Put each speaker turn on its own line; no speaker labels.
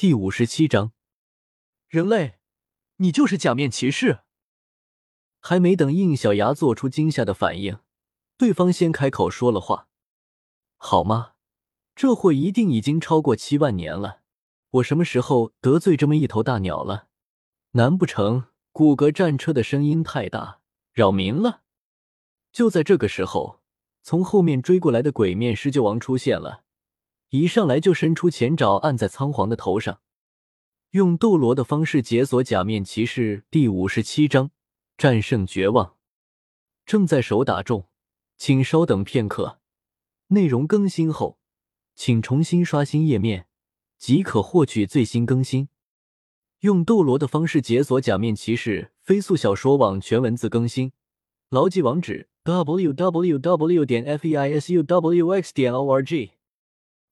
第五十七章，
人类，你就是假面骑士？
还没等应小牙做出惊吓的反应，对方先开口说了话：“好吗？这会一定已经超过七万年了。我什么时候得罪这么一头大鸟了？难不成骨骼战车的声音太大，扰民了？”就在这个时候，从后面追过来的鬼面狮鹫王出现了，一上来就伸出前爪按在仓皇的头上，用斗罗的方式解锁假面骑士。第五十七章。战胜绝望，正在手打中，请稍等片刻。内容更新后，请重新刷新页面，即可获取最新更新。用斗罗的方式解锁假面骑士飞速小说网全文字更新，牢记网址：w w w. 点 f e i s u w x 点 o r g。